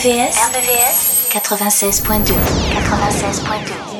RBVS, 96.2 96.2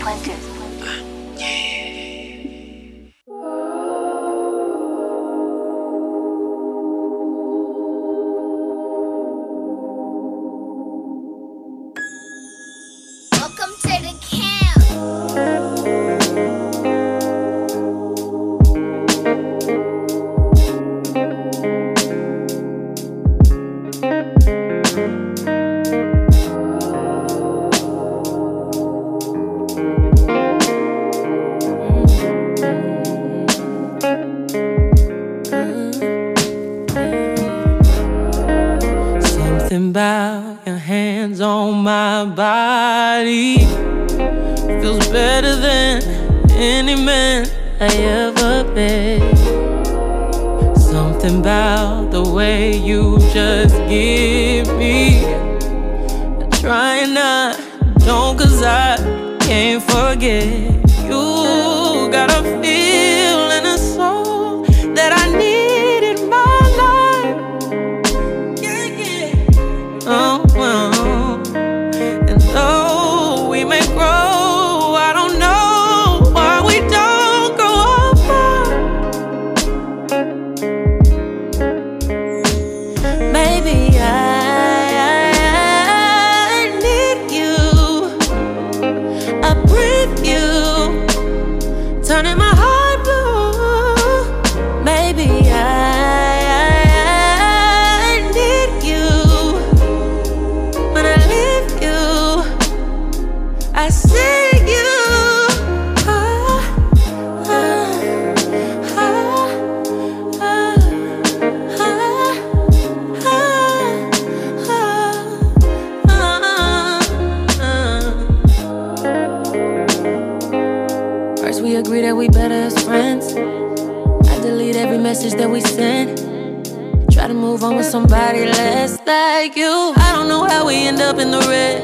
nobody less like you. I don't know how we end up in the red.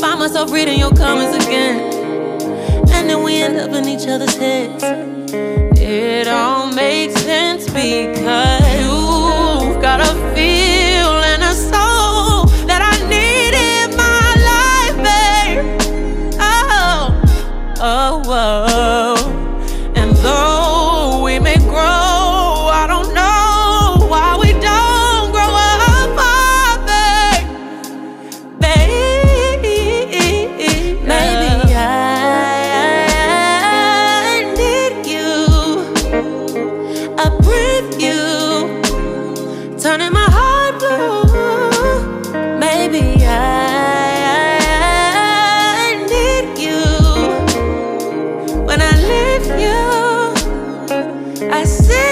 Find myself reading your comments again. And then we end up in each other's heads. It all makes sense because. I see.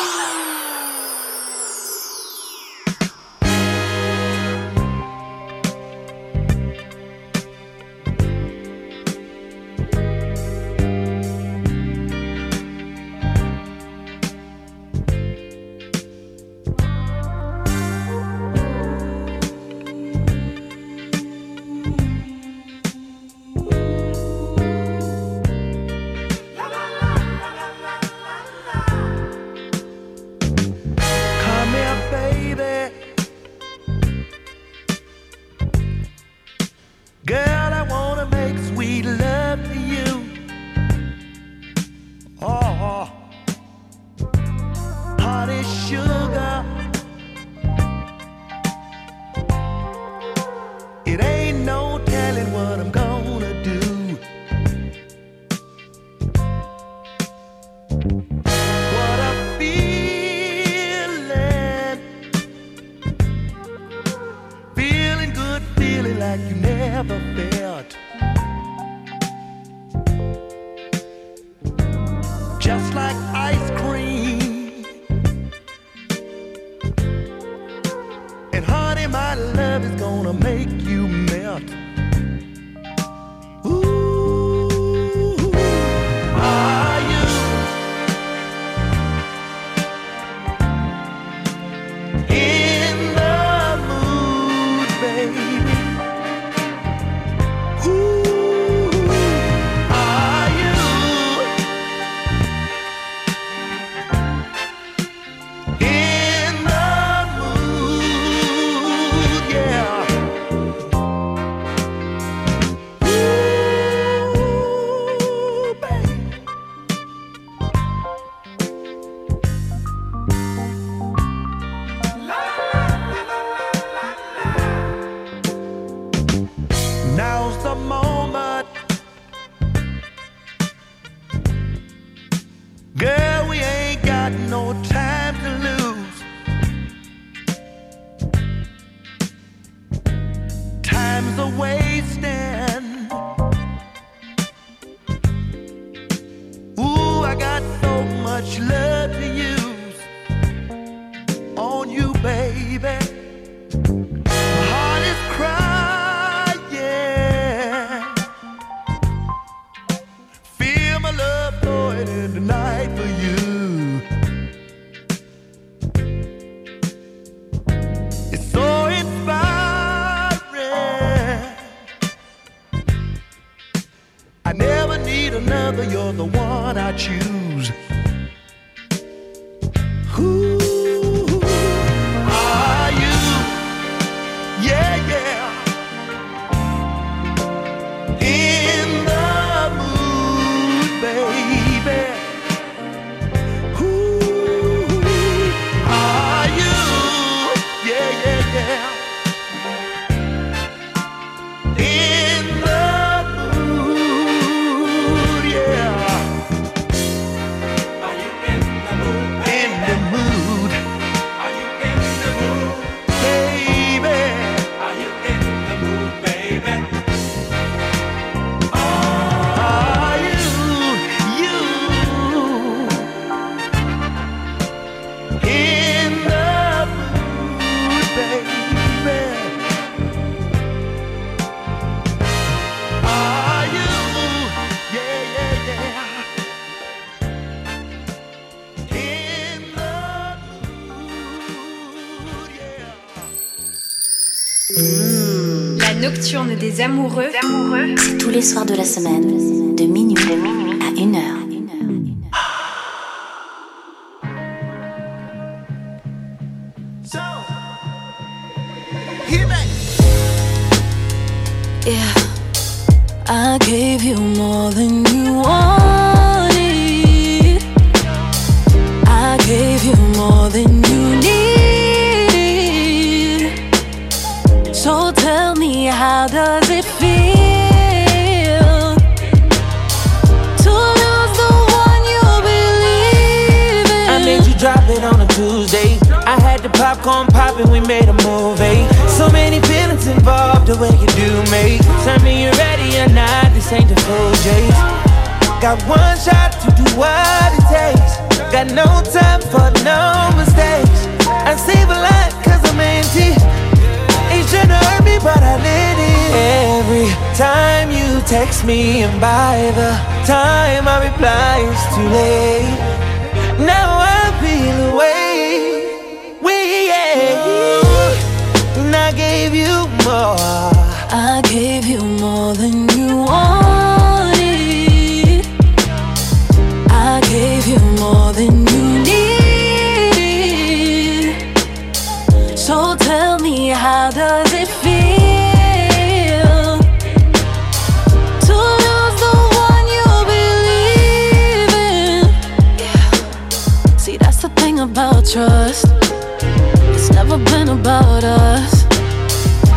You're the one I choose. Had the popcorn popping, we made a movie. Eh? So many feelings involved, the way you do me. Tell me you're ready or not, this ain't the full J's. Got one shot to do what it takes. Got no time for no mistakes. I save a lot cause I'm empty. It shouldn't hurt me, but I let it. Every time you text me, and by the time I reply, it's too late. Now more. I gave you more than you wanted. I gave you more than you needed. So tell me, how does it feel to lose the one you believe in? Yeah. See, that's the thing about trust. It's never been about us.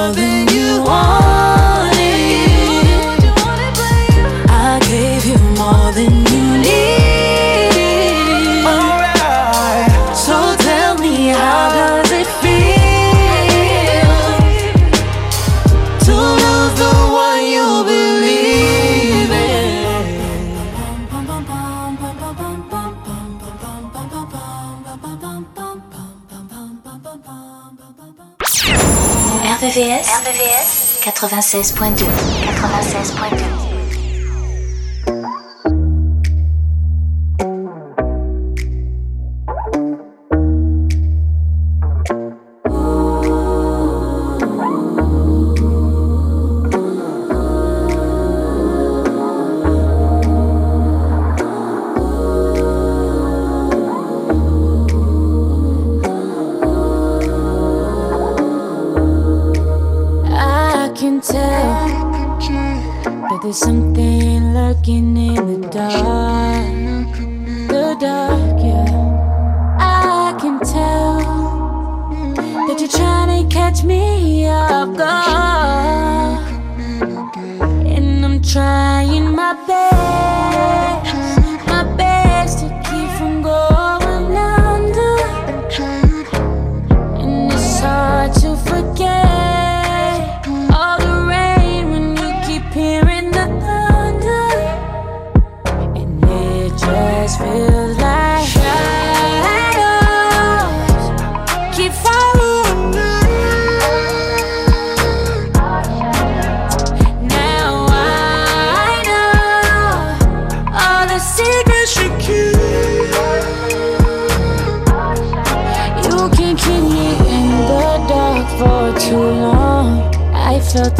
more than you wanted. 96.2 96.2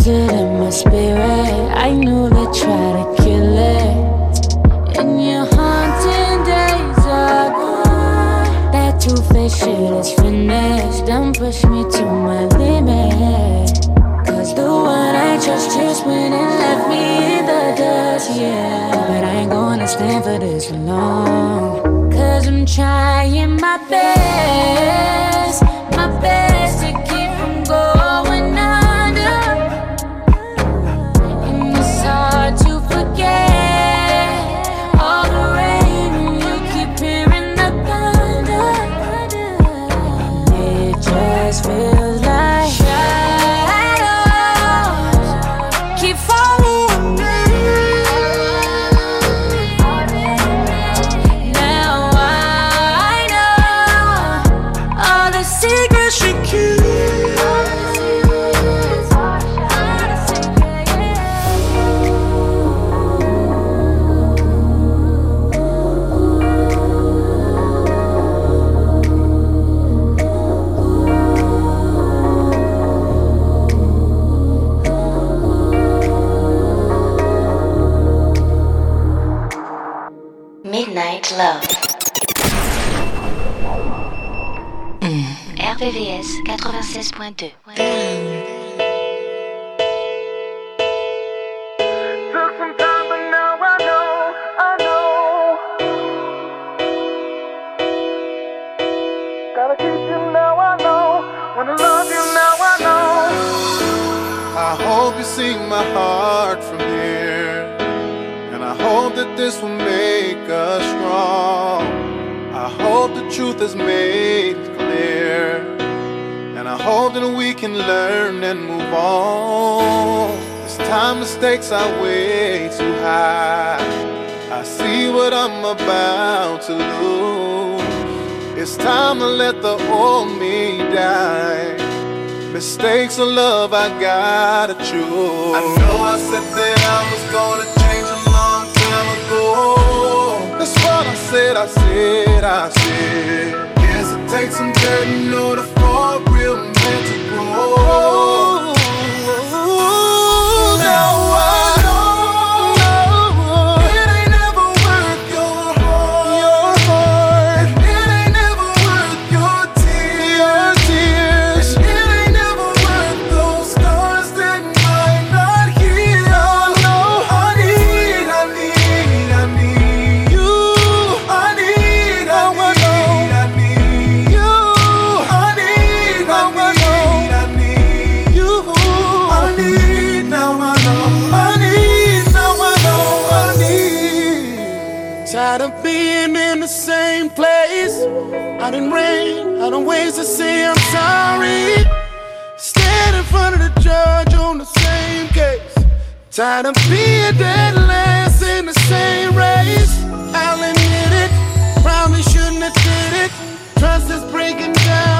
It in my spirit. I knew they tried to kill it. In your haunting days are gone. That two-faced shit is finished. Don't push me to my limit. Cause the one I trust just went and left me in the dust, yeah. But I ain't gonna stand for this for long. Cause I'm trying my best, my best 96.2. Took some time, but now I know, I know. Gotta keep you now, I know. Wanna love you now, I know. I hope you see my heart from here. And I hope that this will make us strong. I hope the truth is made clear. Hope that we can learn and move on. This time the stakes are way too high. I see what I'm about to lose. It's time to let the old me die. Mistakes of love, I gotta choose. I know I said that I was gonna change a long time ago. That's what I said, I said, I said. Yes, it takes some dirt in order to grow. Tired of being dead last in the same race. I'll admit it, probably shouldn't have did it. Trust is breaking down,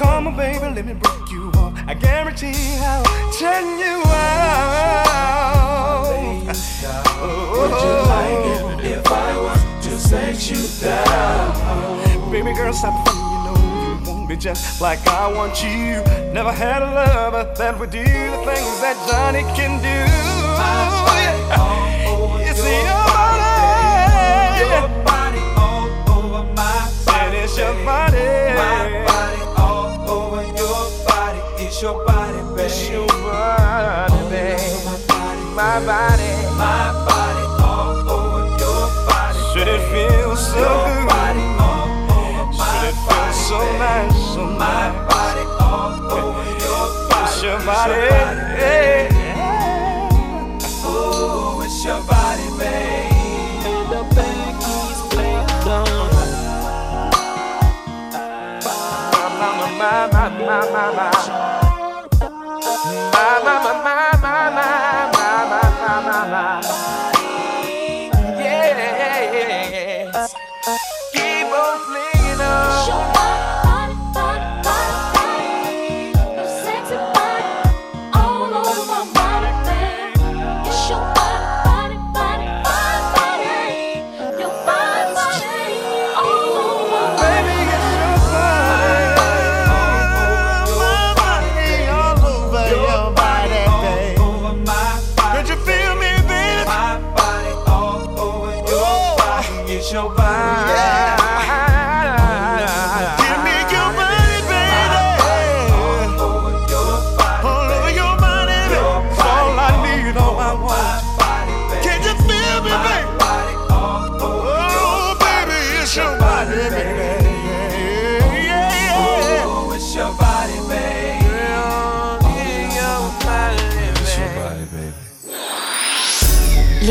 Come on, baby, let me break you off. I guarantee I'll turn you out. Would you like it if I was to set you down? Baby girl, stop funny, you know you want me just like I want you. Never had a lover that would do the things that Johnny can do. It's your body. Your body all over my body. And it's your body. It's your body, baby. It's your body, baby. My body, my body, my body all over your body. Should it feel so good? Body all over my Should it feel so nice? my body all over your body. It's your body. It's your body. Oh, it's your body, babe. And the back is playing on. My, my, my, my, my, my, my. My,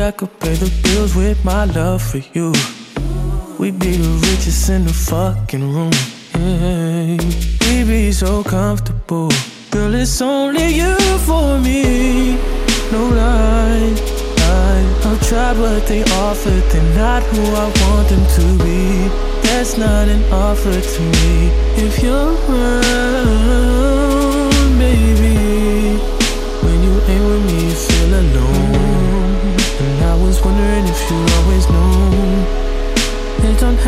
I could pay the bills with my love for you. We'd be the richest in the fucking room. We'd be so comfortable. Girl, it's only you for me. No lie. I'll try what they offer. They're not who I want them to be. That's not an offer to me. If you're mine.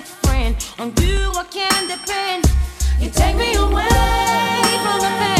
good friend. On you I can depend. You take me away from the pain.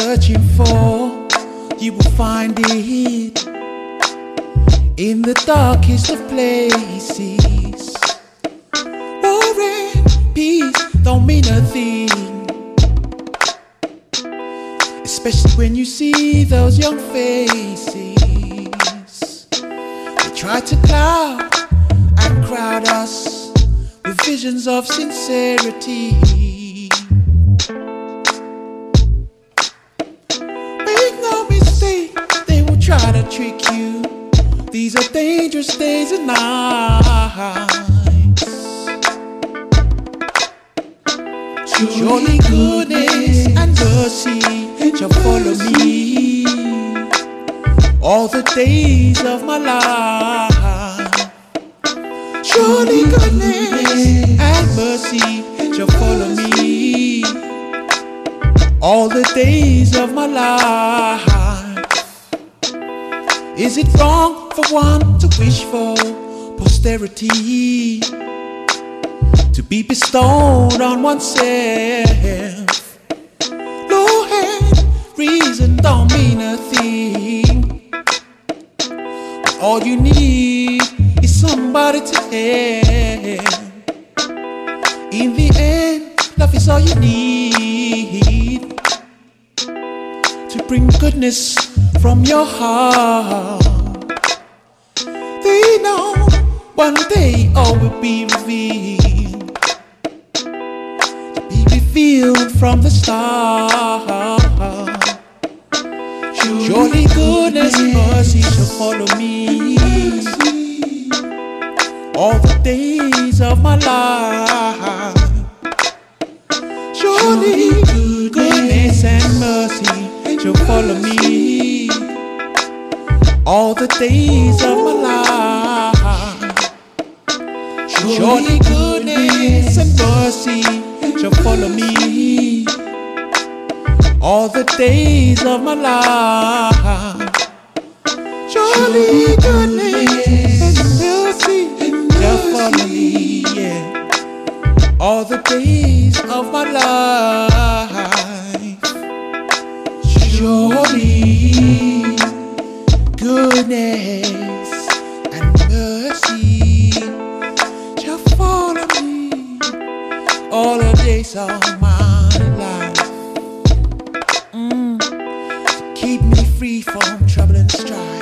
searching for, you will find it in the darkest of places. War and peace don't mean a thing, especially when you see those young faces. They try to cloud and crowd us with visions of sincerity. Dangerous days and nights. Surely goodness and mercy shall follow me all the days of my life. Surely goodness and mercy shall follow me all the days of my life. Is it wrong for one to wish for posterity to be bestowed on oneself? Lord, reason don't mean a thing. All you need is somebody to help. In the end, love is all you need to bring goodness from your heart. They know one day all will be revealed. Be revealed from the start. Surely goodness and mercy shall follow me all the days of my life. Surely goodness and mercy shall follow me all the days of my life. Surely goodness and mercy shall follow me all the days of my life. Surely goodness and mercy shall follow me, yeah, all the days of my life. Surely goodness days of my life. Mm. Keep me free from trouble and strife.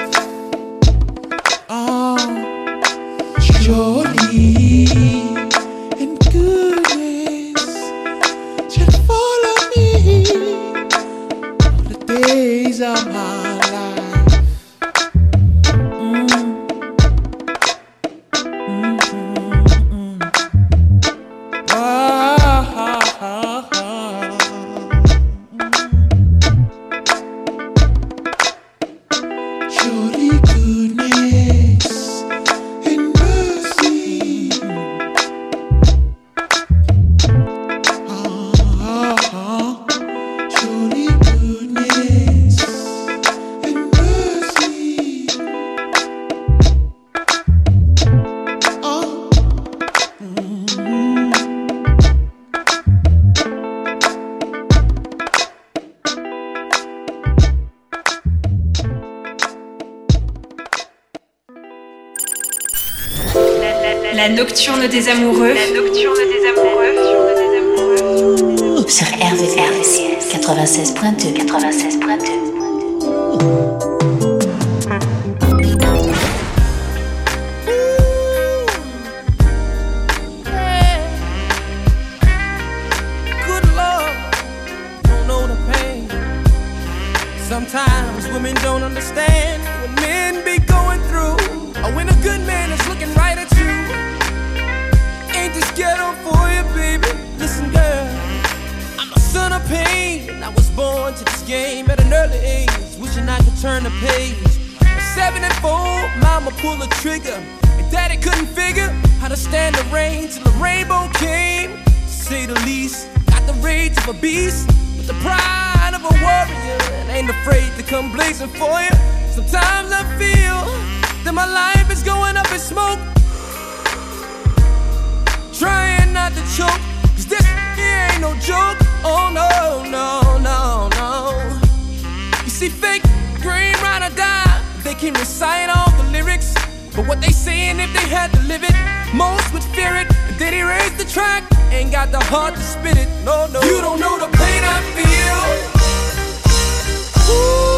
Des amoureux. come blazing for you. Sometimes I feel that my life is going up in smoke. Trying not to choke, cause this ain't no joke. Oh no, no, no, no. You see, fake green ride or die, they can recite all the lyrics. But what they saying if they had to live it, most would fear it. Did he raise the track? Ain't got the heart to spit it. No, no. You don't know the pain I feel. Ooh.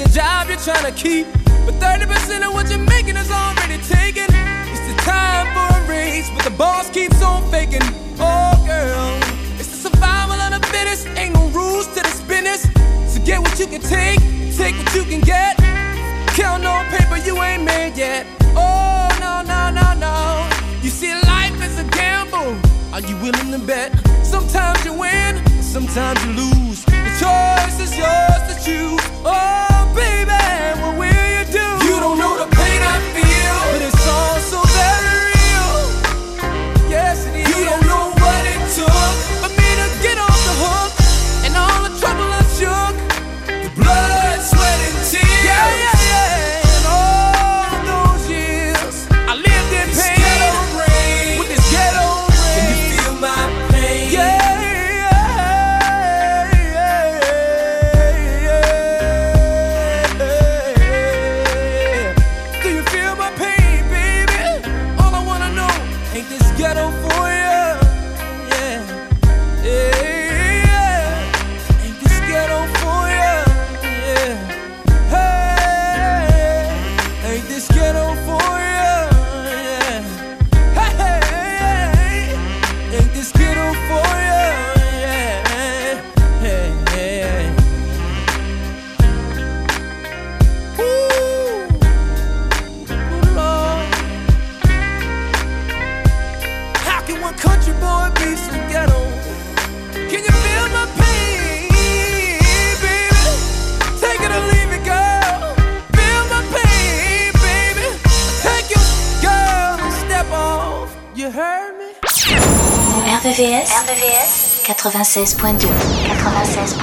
your job you're trying to keep. But 30% of what you're making is already taken. It's the time for a raise, but the boss keeps on faking. Oh, girl, it's the survival of the fittest. Ain't no rules to this business. So get what you can take, take what you can get. Count on paper you ain't made yet. Oh, no, no, no, no. You see, life is a gamble. Are you willing to bet? Sometimes you win, sometimes you lose choice is yours to choose. Oh, baby, what will you do? You don't know the pain I feel, but it's all so. 96.2 96.2